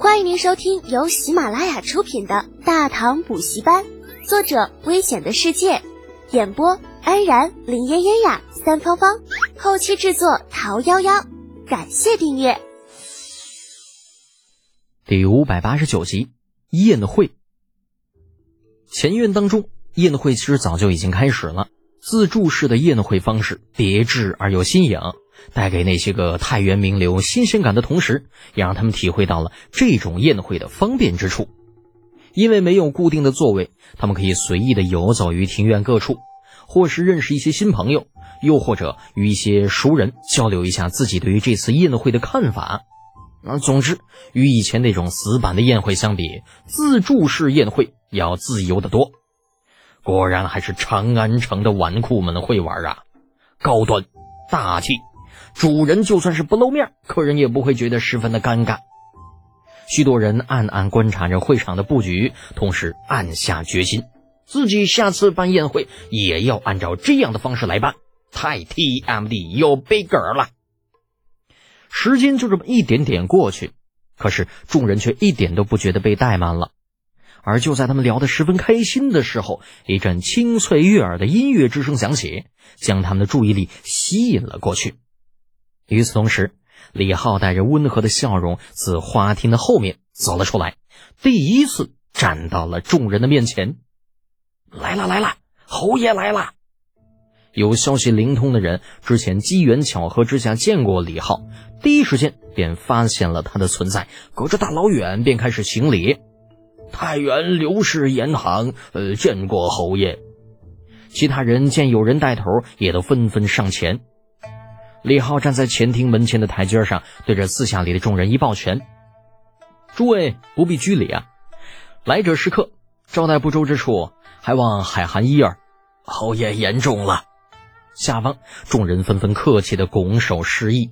欢迎您收听由喜马拉雅出品的《大唐补习班》，作者：危险的世界，演播：安然、林嫣嫣呀、三芳芳，后期制作：桃夭夭。感谢订阅。第五百八十九集宴会。前院当中，宴会其实早就已经开始了。自助式的宴会方式，别致而又新颖。带给那些个太原名流新鲜感的同时，也让他们体会到了这种宴会的方便之处。因为没有固定的座位，他们可以随意的游走于庭院各处，或是认识一些新朋友，又或者与一些熟人交流一下自己对于这次宴会的看法。啊，总之，与以前那种死板的宴会相比，自助式宴会要自由得多。果然还是长安城的纨绔们会玩啊，高端大气。主人就算是不露面，客人也不会觉得十分的尴尬。许多人暗暗观察着会场的布局，同时暗下决心，自己下次办宴会也要按照这样的方式来办。太 TMD 有 bigger 了。时间就这么一点点过去，可是众人却一点都不觉得被怠慢了。而就在他们聊得十分开心的时候，一阵清脆悦耳的音乐之声响起，将他们的注意力吸引了过去。与此同时，李浩带着温和的笑容自花厅的后面走了出来，第一次站到了众人的面前。来了来了，侯爷来了！有消息灵通的人之前机缘巧合之下见过李浩，第一时间便发现了他的存在，隔着大老远便开始行礼。太原刘氏严行，呃，见过侯爷。其他人见有人带头，也都纷纷上前。李浩站在前厅门前的台阶上，对着四下里的众人一抱拳：“诸位不必拘礼啊，来者是客，招待不周之处，还望海涵一二。”侯爷言重了。下方众人纷纷客气的拱手示意。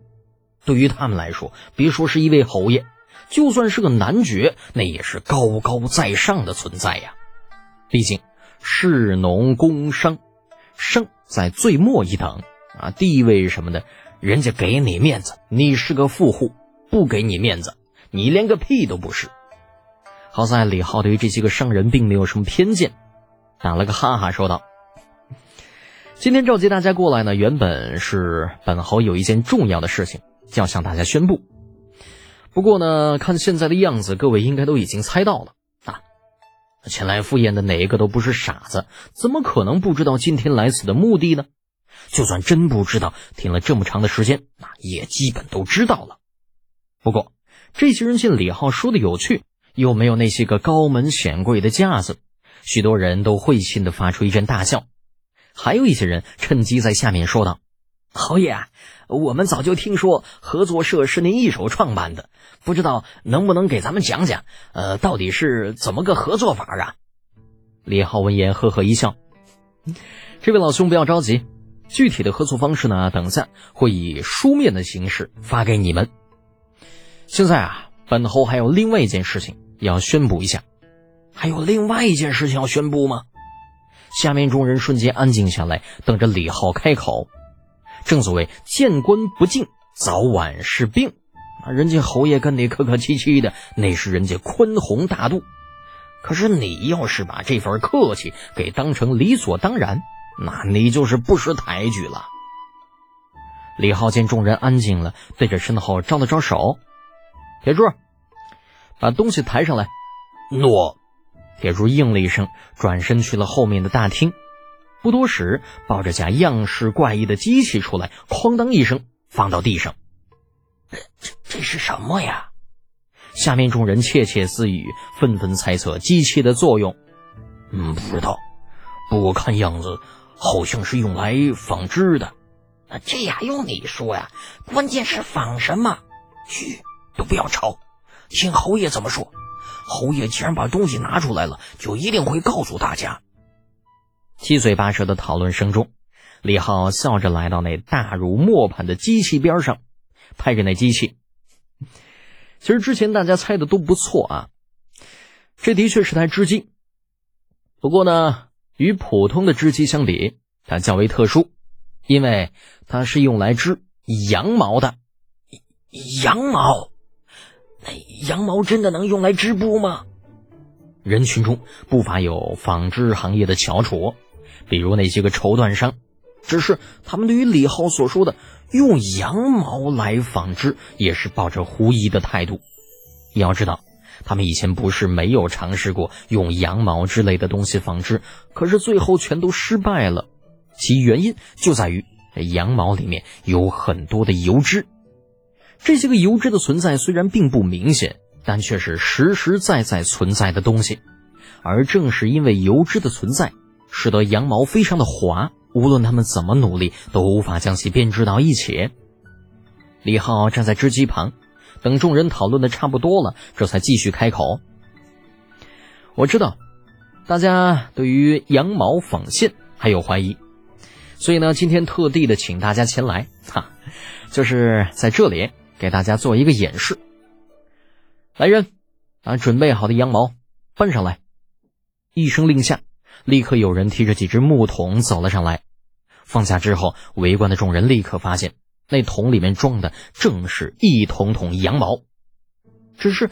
对于他们来说，别说是一位侯爷，就算是个男爵，那也是高高在上的存在呀。毕竟士农工商，商在最末一等。啊，地位什么的，人家给你面子，你是个富户；不给你面子，你连个屁都不是。好在李浩对于这些个商人并没有什么偏见，打了个哈哈，说道：“今天召集大家过来呢，原本是本侯有一件重要的事情要向大家宣布。不过呢，看现在的样子，各位应该都已经猜到了啊。前来赴宴的哪一个都不是傻子，怎么可能不知道今天来此的目的呢？”就算真不知道，听了这么长的时间，那也基本都知道了。不过，这些人见李浩说的有趣，又没有那些个高门显贵的架子，许多人都会心的发出一阵大笑。还有一些人趁机在下面说道：“侯爷，我们早就听说合作社是您一手创办的，不知道能不能给咱们讲讲，呃，到底是怎么个合作法啊？”李浩闻言呵呵一笑：“这位老兄不要着急。”具体的合作方式呢？等下会以书面的形式发给你们。现在啊，本侯还有另外一件事情要宣布一下。还有另外一件事情要宣布吗？下面众人瞬间安静下来，等着李浩开口。正所谓见官不敬，早晚是病。啊，人家侯爷跟你客客气气的，那是人家宽宏大度。可是你要是把这份客气给当成理所当然。那你就是不识抬举了。李浩见众人安静了，对着身后招了招手：“铁柱，把东西抬上来。”诺。铁柱应了一声，转身去了后面的大厅。不多时，抱着架样式怪异的机器出来，哐当一声放到地上。这这是什么呀？下面众人窃窃私语，纷纷猜测机器的作用。嗯，不知道。不过看样子。好像是用来纺织的，这呀用你说呀，关键是纺什么？嘘，都不要吵，听侯爷怎么说。侯爷既然把东西拿出来了，就一定会告诉大家。七嘴八舌的讨论声中，李浩笑着来到那大如磨盘的机器边上，拍着那机器。其实之前大家猜的都不错啊，这的确是台织机。不过呢。与普通的织机相比，它较为特殊，因为它是用来织羊毛的。羊毛，那羊毛真的能用来织布吗？人群中不乏有纺织行业的翘楚，比如那些个绸缎商。只是他们对于李浩所说的用羊毛来纺织，也是抱着狐疑的态度。要知道，他们以前不是没有尝试过用羊毛之类的东西纺织，可是最后全都失败了。其原因就在于羊毛里面有很多的油脂，这些个油脂的存在虽然并不明显，但却是实实在在存在的东西。而正是因为油脂的存在，使得羊毛非常的滑。无论他们怎么努力，都无法将其编织到一起。李浩站在织机旁，等众人讨论的差不多了，这才继续开口：“我知道，大家对于羊毛纺线还有怀疑，所以呢，今天特地的请大家前来，哈，就是在这里给大家做一个演示。来人，把准备好的羊毛搬上来。”一声令下，立刻有人提着几只木桶走了上来。放下之后，围观的众人立刻发现，那桶里面装的正是一桶桶羊毛。只是，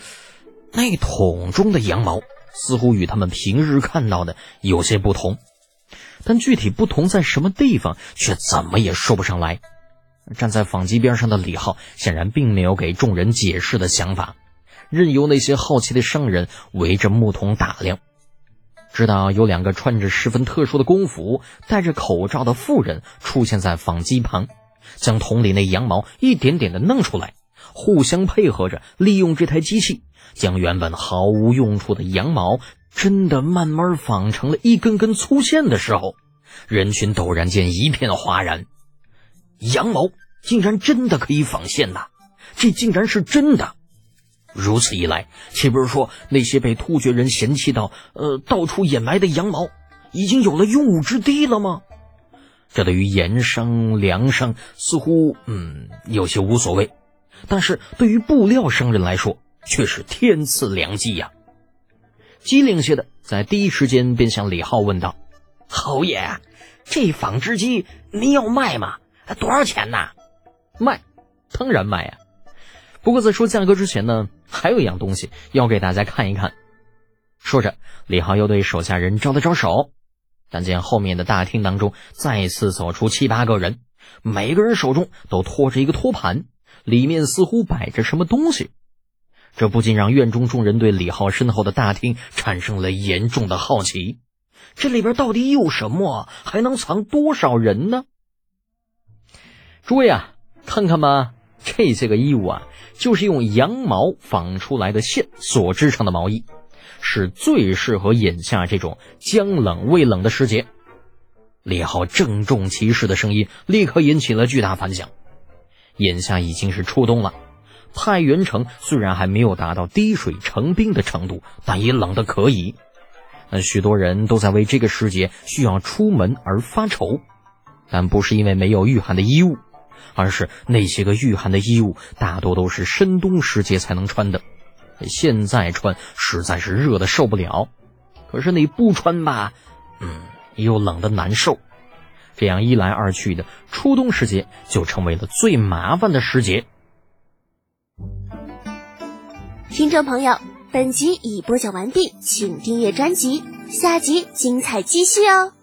那桶中的羊毛似乎与他们平日看到的有些不同，但具体不同在什么地方，却怎么也说不上来。站在纺机边上的李浩显然并没有给众人解释的想法，任由那些好奇的商人围着木桶打量。直到有两个穿着十分特殊的工服、戴着口罩的妇人出现在纺机旁，将桶里那羊毛一点点的弄出来，互相配合着利用这台机器，将原本毫无用处的羊毛真的慢慢纺成了一根根粗线的时候，人群陡然间一片哗然。羊毛竟然真的可以纺线呐！这竟然是真的！如此一来，岂不是说那些被突厥人嫌弃到呃到处掩埋的羊毛，已经有了用武之地了吗？这对于盐商、粮商似乎嗯有些无所谓，但是对于布料商人来说却是天赐良机呀！机灵些的在第一时间便向李浩问道：“侯爷，这纺织机您要卖吗？多少钱呢？”“卖，当然卖呀！不过在说价格之前呢。”还有一样东西要给大家看一看。说着，李浩又对手下人招了招手，但见后面的大厅当中再次走出七八个人，每个人手中都托着一个托盘，里面似乎摆着什么东西。这不禁让院中众人对李浩身后的大厅产生了严重的好奇：这里边到底有什么？还能藏多少人呢？诸位啊，看看吧，这些个衣物啊。就是用羊毛纺出来的线所织成的毛衣，是最适合眼下这种将冷未冷的时节。李浩郑重其事的声音立刻引起了巨大反响。眼下已经是初冬了，太原城虽然还没有达到滴水成冰的程度，但也冷得可以。那许多人都在为这个时节需要出门而发愁，但不是因为没有御寒的衣物。而是那些个御寒的衣物，大多都是深冬时节才能穿的，现在穿实在是热的受不了。可是你不穿吧，嗯，又冷的难受。这样一来二去的，初冬时节就成为了最麻烦的时节。听众朋友，本集已播讲完毕，请订阅专辑，下集精彩继续哦。